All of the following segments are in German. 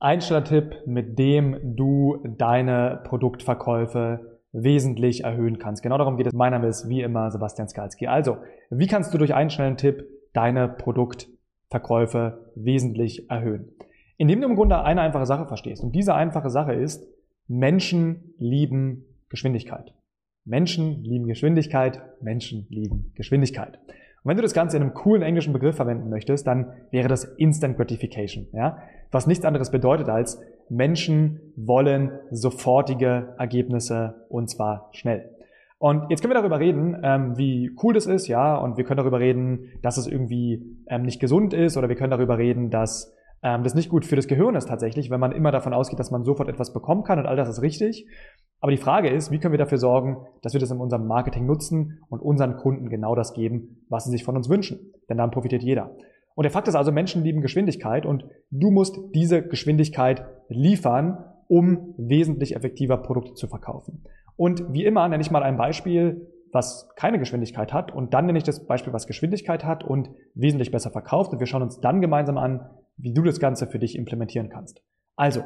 Einstellertipp, mit dem du deine Produktverkäufe wesentlich erhöhen kannst. Genau darum geht es. Mein Name ist wie immer Sebastian Skalski. Also, wie kannst du durch einen schnellen Tipp deine Produktverkäufe wesentlich erhöhen? Indem du im Grunde eine einfache Sache verstehst. Und diese einfache Sache ist, Menschen lieben Geschwindigkeit. Menschen lieben Geschwindigkeit, Menschen lieben Geschwindigkeit. Und wenn du das Ganze in einem coolen englischen Begriff verwenden möchtest, dann wäre das Instant Gratification. Ja? Was nichts anderes bedeutet als Menschen wollen sofortige Ergebnisse und zwar schnell. Und jetzt können wir darüber reden, ähm, wie cool das ist, ja, und wir können darüber reden, dass es irgendwie ähm, nicht gesund ist, oder wir können darüber reden, dass ähm, das nicht gut für das Gehirn ist tatsächlich, wenn man immer davon ausgeht, dass man sofort etwas bekommen kann und all das ist richtig. Aber die Frage ist, wie können wir dafür sorgen, dass wir das in unserem Marketing nutzen und unseren Kunden genau das geben, was sie sich von uns wünschen. Denn dann profitiert jeder. Und der Fakt ist also, Menschen lieben Geschwindigkeit und du musst diese Geschwindigkeit liefern, um wesentlich effektiver Produkte zu verkaufen. Und wie immer nenne ich mal ein Beispiel, was keine Geschwindigkeit hat und dann nenne ich das Beispiel, was Geschwindigkeit hat und wesentlich besser verkauft und wir schauen uns dann gemeinsam an, wie du das Ganze für dich implementieren kannst. Also,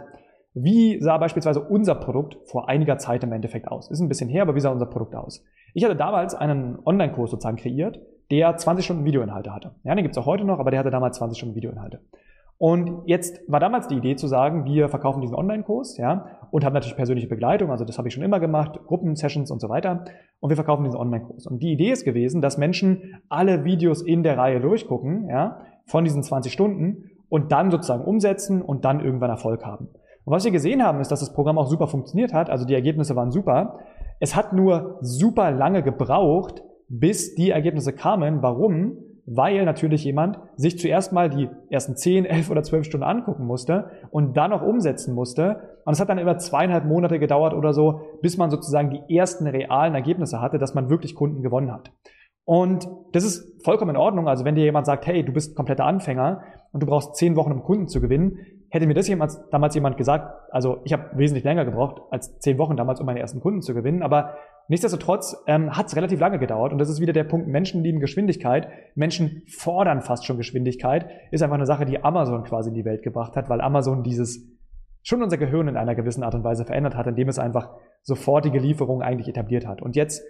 wie sah beispielsweise unser Produkt vor einiger Zeit im Endeffekt aus? Ist ein bisschen her, aber wie sah unser Produkt aus? Ich hatte damals einen Online-Kurs sozusagen kreiert, der 20 Stunden Videoinhalte hatte. Ja, den gibt's auch heute noch, aber der hatte damals 20 Stunden Videoinhalte. Und jetzt war damals die Idee zu sagen, wir verkaufen diesen Online-Kurs, ja, und haben natürlich persönliche Begleitung, also das habe ich schon immer gemacht, Gruppensessions und so weiter. Und wir verkaufen diesen Online-Kurs. Und die Idee ist gewesen, dass Menschen alle Videos in der Reihe durchgucken, ja, von diesen 20 Stunden und dann sozusagen umsetzen und dann irgendwann Erfolg haben. Und was wir gesehen haben, ist, dass das Programm auch super funktioniert hat. Also die Ergebnisse waren super. Es hat nur super lange gebraucht, bis die Ergebnisse kamen. Warum? Weil natürlich jemand sich zuerst mal die ersten 10, 11 oder 12 Stunden angucken musste und dann noch umsetzen musste. Und es hat dann über zweieinhalb Monate gedauert oder so, bis man sozusagen die ersten realen Ergebnisse hatte, dass man wirklich Kunden gewonnen hat. Und das ist vollkommen in Ordnung. Also wenn dir jemand sagt, hey, du bist kompletter Anfänger und du brauchst zehn Wochen, um Kunden zu gewinnen, hätte mir das jemals, damals jemand gesagt, also ich habe wesentlich länger gebraucht als zehn Wochen damals, um meine ersten Kunden zu gewinnen, aber nichtsdestotrotz ähm, hat es relativ lange gedauert und das ist wieder der Punkt, Menschen lieben Geschwindigkeit, Menschen fordern fast schon Geschwindigkeit, ist einfach eine Sache, die Amazon quasi in die Welt gebracht hat, weil Amazon dieses schon unser Gehirn in einer gewissen Art und Weise verändert hat, indem es einfach sofortige Lieferungen eigentlich etabliert hat. Und jetzt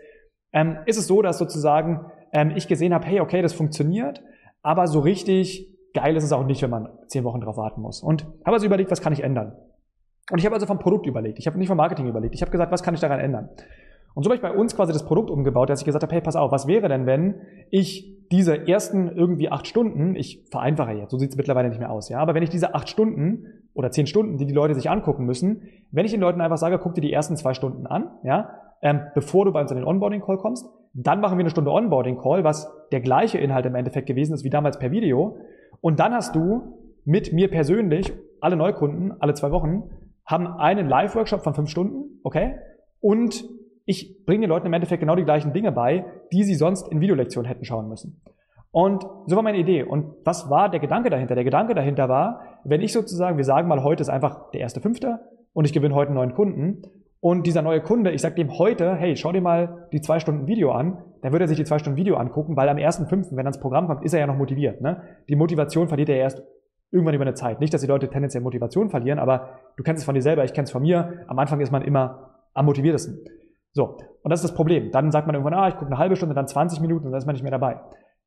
ähm, ist es so, dass sozusagen ähm, ich gesehen habe, hey, okay, das funktioniert, aber so richtig geil ist es auch nicht, wenn man zehn Wochen drauf warten muss. Und habe also überlegt, was kann ich ändern? Und ich habe also vom Produkt überlegt. Ich habe nicht vom Marketing überlegt. Ich habe gesagt, was kann ich daran ändern? Und so habe ich bei uns quasi das Produkt umgebaut, dass ich gesagt habe, hey, pass auf, was wäre denn, wenn ich diese ersten irgendwie acht Stunden, ich vereinfache jetzt, so sieht es mittlerweile nicht mehr aus, ja, aber wenn ich diese acht Stunden oder zehn Stunden, die die Leute sich angucken müssen, wenn ich den Leuten einfach sage, guck dir die ersten zwei Stunden an, ja, ähm, bevor du bei uns in den Onboarding-Call kommst. Dann machen wir eine Stunde Onboarding-Call, was der gleiche Inhalt im Endeffekt gewesen ist wie damals per Video. Und dann hast du mit mir persönlich, alle Neukunden, alle zwei Wochen, haben einen Live-Workshop von fünf Stunden, okay? Und ich bringe den Leuten im Endeffekt genau die gleichen Dinge bei, die sie sonst in Videolektionen hätten schauen müssen. Und so war meine Idee. Und was war der Gedanke dahinter? Der Gedanke dahinter war, wenn ich sozusagen, wir sagen mal, heute ist einfach der erste Fünfte und ich gewinne heute einen neuen Kunden und dieser neue Kunde, ich sage dem heute, hey, schau dir mal die zwei Stunden Video an, dann würde er sich die zwei Stunden Video angucken, weil am ersten fünften, wenn er ins Programm kommt, ist er ja noch motiviert. Ne? Die Motivation verliert er erst irgendwann über eine Zeit. Nicht, dass die Leute tendenziell Motivation verlieren, aber du kennst es von dir selber, ich kenne es von mir. Am Anfang ist man immer am motiviertesten. So, und das ist das Problem. Dann sagt man irgendwann, ah, ich gucke eine halbe Stunde, dann 20 Minuten und dann ist man nicht mehr dabei.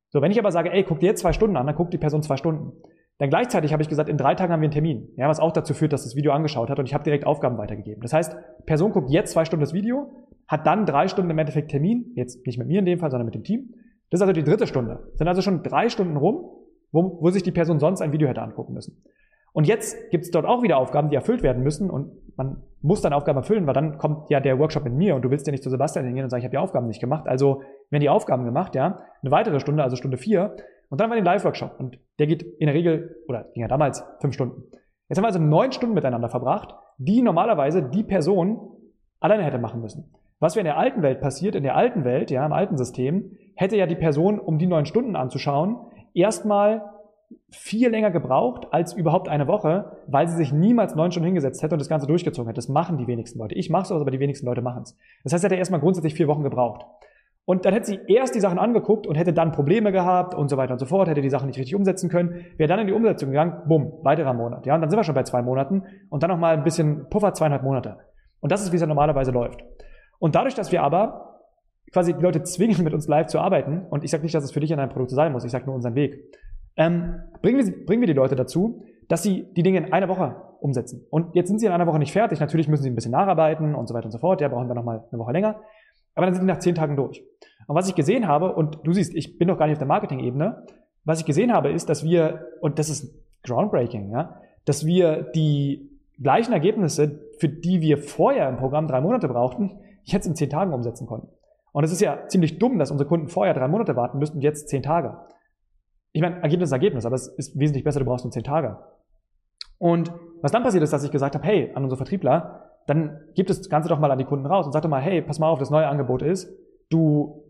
So, wenn ich aber sage, ey, guck dir jetzt zwei Stunden an, dann guckt die Person zwei Stunden. Dann gleichzeitig habe ich gesagt, in drei Tagen haben wir einen Termin, ja, was auch dazu führt, dass das Video angeschaut hat und ich habe direkt Aufgaben weitergegeben. Das heißt, Person guckt jetzt zwei Stunden das Video, hat dann drei Stunden im Endeffekt Termin, jetzt nicht mit mir in dem Fall, sondern mit dem Team. Das ist also die dritte Stunde. Sind also schon drei Stunden rum, wo, wo sich die Person sonst ein Video hätte angucken müssen. Und jetzt gibt es dort auch wieder Aufgaben, die erfüllt werden müssen und man muss dann Aufgaben erfüllen, weil dann kommt ja der Workshop mit mir und du willst ja nicht zu Sebastian hingehen und sagen, ich habe die Aufgaben nicht gemacht. Also werden die Aufgaben gemacht, ja, eine weitere Stunde, also Stunde vier, und dann haben wir den Live-Workshop und der geht in der Regel, oder ging ja damals fünf Stunden. Jetzt haben wir also neun Stunden miteinander verbracht, die normalerweise die Person alleine hätte machen müssen. Was wäre in der alten Welt passiert, in der alten Welt, ja, im alten System, hätte ja die Person, um die neun Stunden anzuschauen, erstmal viel länger gebraucht als überhaupt eine Woche, weil sie sich niemals neun Stunden hingesetzt hätte und das Ganze durchgezogen hätte. Das machen die wenigsten Leute. Ich mache es, aber die wenigsten Leute machen es. Das heißt, er hätte erstmal grundsätzlich vier Wochen gebraucht. Und dann hätte sie erst die Sachen angeguckt und hätte dann Probleme gehabt und so weiter und so fort, hätte die Sachen nicht richtig umsetzen können, wäre dann in die Umsetzung gegangen, bumm, weiterer Monat. Ja, und dann sind wir schon bei zwei Monaten und dann nochmal ein bisschen Puffer, zweieinhalb Monate. Und das ist, wie es ja normalerweise läuft. Und dadurch, dass wir aber quasi die Leute zwingen, mit uns live zu arbeiten, und ich sage nicht, dass es für dich an einem Produkt sein muss, ich sage nur unseren Weg, ähm, bringen, wir, bringen wir die Leute dazu, dass sie die Dinge in einer Woche umsetzen. Und jetzt sind sie in einer Woche nicht fertig, natürlich müssen sie ein bisschen nacharbeiten und so weiter und so fort, ja, brauchen wir nochmal eine Woche länger. Aber dann sind die nach zehn Tagen durch. Und was ich gesehen habe, und du siehst, ich bin noch gar nicht auf der Marketing-Ebene, was ich gesehen habe, ist, dass wir, und das ist groundbreaking, ja, dass wir die gleichen Ergebnisse, für die wir vorher im Programm drei Monate brauchten, jetzt in zehn Tagen umsetzen konnten. Und es ist ja ziemlich dumm, dass unsere Kunden vorher drei Monate warten müssten und jetzt zehn Tage. Ich meine, Ergebnis ist Ergebnis, aber es ist wesentlich besser, du brauchst nur zehn Tage. Und was dann passiert ist, dass ich gesagt habe, hey, an unsere Vertriebler, dann gibt das Ganze doch mal an die Kunden raus und sag doch mal, hey, pass mal auf, das neue Angebot ist, du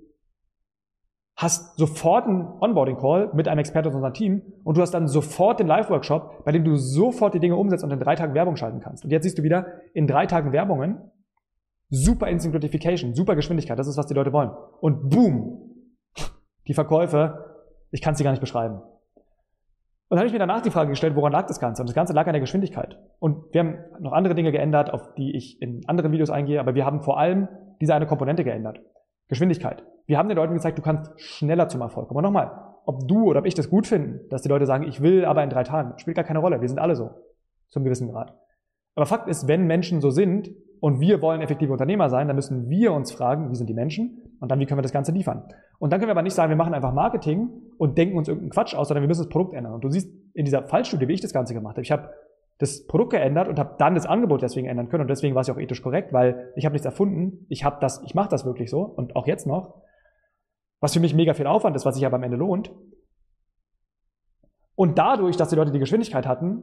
hast sofort einen Onboarding-Call mit einem Experten aus unserem Team und du hast dann sofort den Live-Workshop, bei dem du sofort die Dinge umsetzt und in drei Tagen Werbung schalten kannst. Und jetzt siehst du wieder in drei Tagen Werbungen, super Instant Gratification, super Geschwindigkeit, das ist, was die Leute wollen. Und boom, die Verkäufe, ich kann es dir gar nicht beschreiben. Und dann habe ich mir danach die Frage gestellt, woran lag das Ganze? Und das Ganze lag an der Geschwindigkeit. Und wir haben noch andere Dinge geändert, auf die ich in anderen Videos eingehe, aber wir haben vor allem diese eine Komponente geändert. Geschwindigkeit. Wir haben den Leuten gezeigt, du kannst schneller zum Erfolg kommen. Und nochmal, ob du oder ob ich das gut finden, dass die Leute sagen, ich will aber in drei Tagen, spielt gar keine Rolle. Wir sind alle so. Zum gewissen Grad. Aber Fakt ist, wenn Menschen so sind und wir wollen effektive Unternehmer sein, dann müssen wir uns fragen, wie sind die Menschen? Und dann, wie können wir das Ganze liefern? Und dann können wir aber nicht sagen, wir machen einfach Marketing und denken uns irgendeinen Quatsch aus, sondern wir müssen das Produkt ändern. Und du siehst in dieser Fallstudie, wie ich das Ganze gemacht habe. Ich habe das Produkt geändert und habe dann das Angebot deswegen ändern können und deswegen war es ja auch ethisch korrekt, weil ich habe nichts erfunden, ich habe das, ich mache das wirklich so und auch jetzt noch, was für mich mega viel Aufwand ist, was sich aber am Ende lohnt. Und dadurch, dass die Leute die Geschwindigkeit hatten,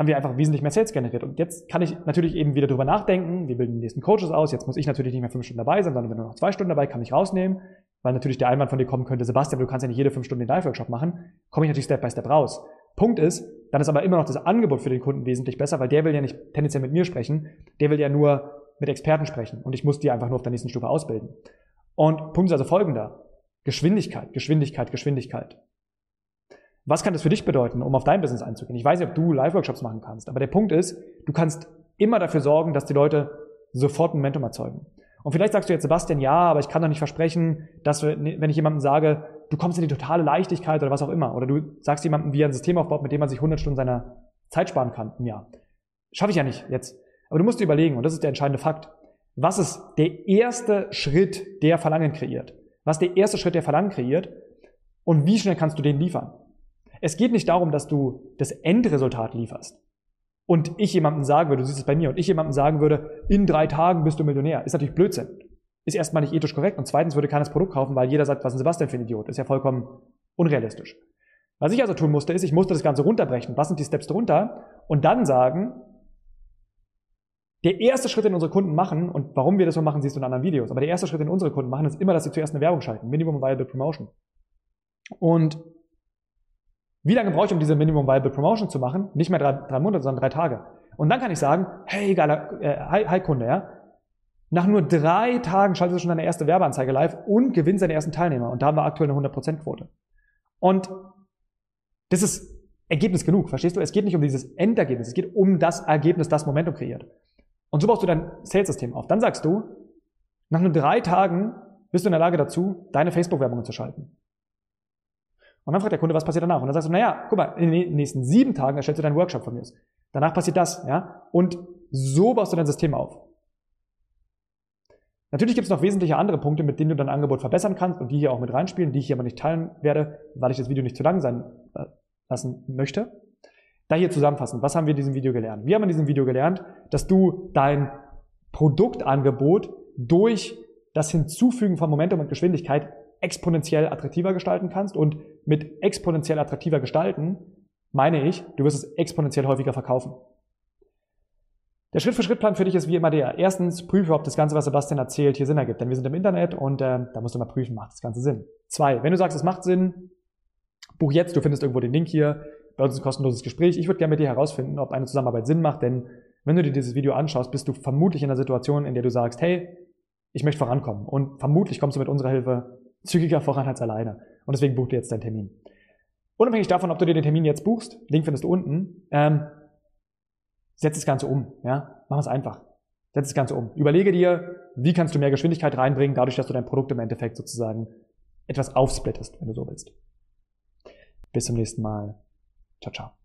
haben wir einfach wesentlich mehr Sales generiert. Und jetzt kann ich natürlich eben wieder drüber nachdenken, wir bilden die nächsten Coaches aus, jetzt muss ich natürlich nicht mehr fünf Stunden dabei sein, sondern wenn nur noch zwei Stunden dabei, kann ich rausnehmen, weil natürlich der Einwand von dir kommen könnte, Sebastian, du kannst ja nicht jede fünf Stunden den Live-Workshop machen, komme ich natürlich Step by Step raus. Punkt ist, dann ist aber immer noch das Angebot für den Kunden wesentlich besser, weil der will ja nicht tendenziell mit mir sprechen, der will ja nur mit Experten sprechen und ich muss die einfach nur auf der nächsten Stufe ausbilden. Und Punkt ist also folgender. Geschwindigkeit, Geschwindigkeit, Geschwindigkeit. Was kann das für dich bedeuten, um auf dein Business einzugehen? Ich weiß nicht, ob du Live-Workshops machen kannst, aber der Punkt ist, du kannst immer dafür sorgen, dass die Leute sofort Momentum erzeugen. Und vielleicht sagst du jetzt, Sebastian, ja, aber ich kann doch nicht versprechen, dass wir, wenn ich jemandem sage, du kommst in die totale Leichtigkeit oder was auch immer, oder du sagst jemandem, wie er ein System aufbaut, mit dem man sich 100 Stunden seiner Zeit sparen kann im Jahr. Schaffe ich ja nicht jetzt. Aber du musst dir überlegen, und das ist der entscheidende Fakt, was ist der erste Schritt, der Verlangen kreiert? Was ist der erste Schritt, der Verlangen kreiert? Und wie schnell kannst du den liefern? Es geht nicht darum, dass du das Endresultat lieferst. Und ich jemandem sagen würde, du siehst es bei mir, und ich jemandem sagen würde, in drei Tagen bist du Millionär. Ist natürlich Blödsinn. Ist erstmal nicht ethisch korrekt. Und zweitens würde keiner das Produkt kaufen, weil jeder sagt, was ist Sebastian für ein Idiot. Ist ja vollkommen unrealistisch. Was ich also tun musste, ist, ich musste das Ganze runterbrechen. Was sind die Steps drunter? Und dann sagen, der erste Schritt, den unsere Kunden machen, und warum wir das so machen, siehst du in anderen Videos, aber der erste Schritt, den unsere Kunden machen, ist immer, dass sie zuerst eine Werbung schalten. Minimum Viable Promotion. Und wie lange brauche ich, um diese Minimum Viable Promotion zu machen? Nicht mehr drei, drei Monate, sondern drei Tage. Und dann kann ich sagen, hey, geiler, äh, hi, hi Kunde, ja. Nach nur drei Tagen schaltest du schon deine erste Werbeanzeige live und gewinnst deine ersten Teilnehmer. Und da haben wir aktuell eine 100%-Quote. Und das ist Ergebnis genug, verstehst du? Es geht nicht um dieses Endergebnis, es geht um das Ergebnis, das Momentum kreiert. Und so baust du dein Sales-System auf. Dann sagst du, nach nur drei Tagen bist du in der Lage dazu, deine Facebook-Werbungen zu schalten. Und dann fragt der Kunde, was passiert danach? Und dann sagst du, naja, guck mal, in den nächsten sieben Tagen erstellst du deinen Workshop von mir. Danach passiert das, ja? Und so baust du dein System auf. Natürlich gibt es noch wesentliche andere Punkte, mit denen du dein Angebot verbessern kannst und die hier auch mit reinspielen, die ich hier aber nicht teilen werde, weil ich das Video nicht zu lang sein äh, lassen möchte. Da hier zusammenfassen, was haben wir in diesem Video gelernt? Wir haben in diesem Video gelernt, dass du dein Produktangebot durch das Hinzufügen von Momentum und Geschwindigkeit exponentiell attraktiver gestalten kannst. Und mit exponentiell attraktiver gestalten meine ich, du wirst es exponentiell häufiger verkaufen. Der Schritt-für-Schritt-Plan für dich ist wie immer der. Erstens, prüfe, ob das Ganze, was Sebastian erzählt, hier Sinn ergibt. Denn wir sind im Internet und äh, da musst du mal prüfen, macht das Ganze Sinn. Zwei, wenn du sagst, es macht Sinn, buch jetzt, du findest irgendwo den Link hier. Bei uns ein kostenloses Gespräch. Ich würde gerne mit dir herausfinden, ob eine Zusammenarbeit Sinn macht, denn wenn du dir dieses Video anschaust, bist du vermutlich in einer Situation, in der du sagst, hey, ich möchte vorankommen. Und vermutlich kommst du mit unserer Hilfe zügiger voran als alleine. Und deswegen buch dir jetzt deinen Termin. Unabhängig davon, ob du dir den Termin jetzt buchst, Link findest du unten, ähm, setz das Ganze um. Ja? Mach es einfach. Setz das Ganze um. Überlege dir, wie kannst du mehr Geschwindigkeit reinbringen, dadurch, dass du dein Produkt im Endeffekt sozusagen etwas aufsplittest, wenn du so willst. Bis zum nächsten Mal. Ciao, ciao.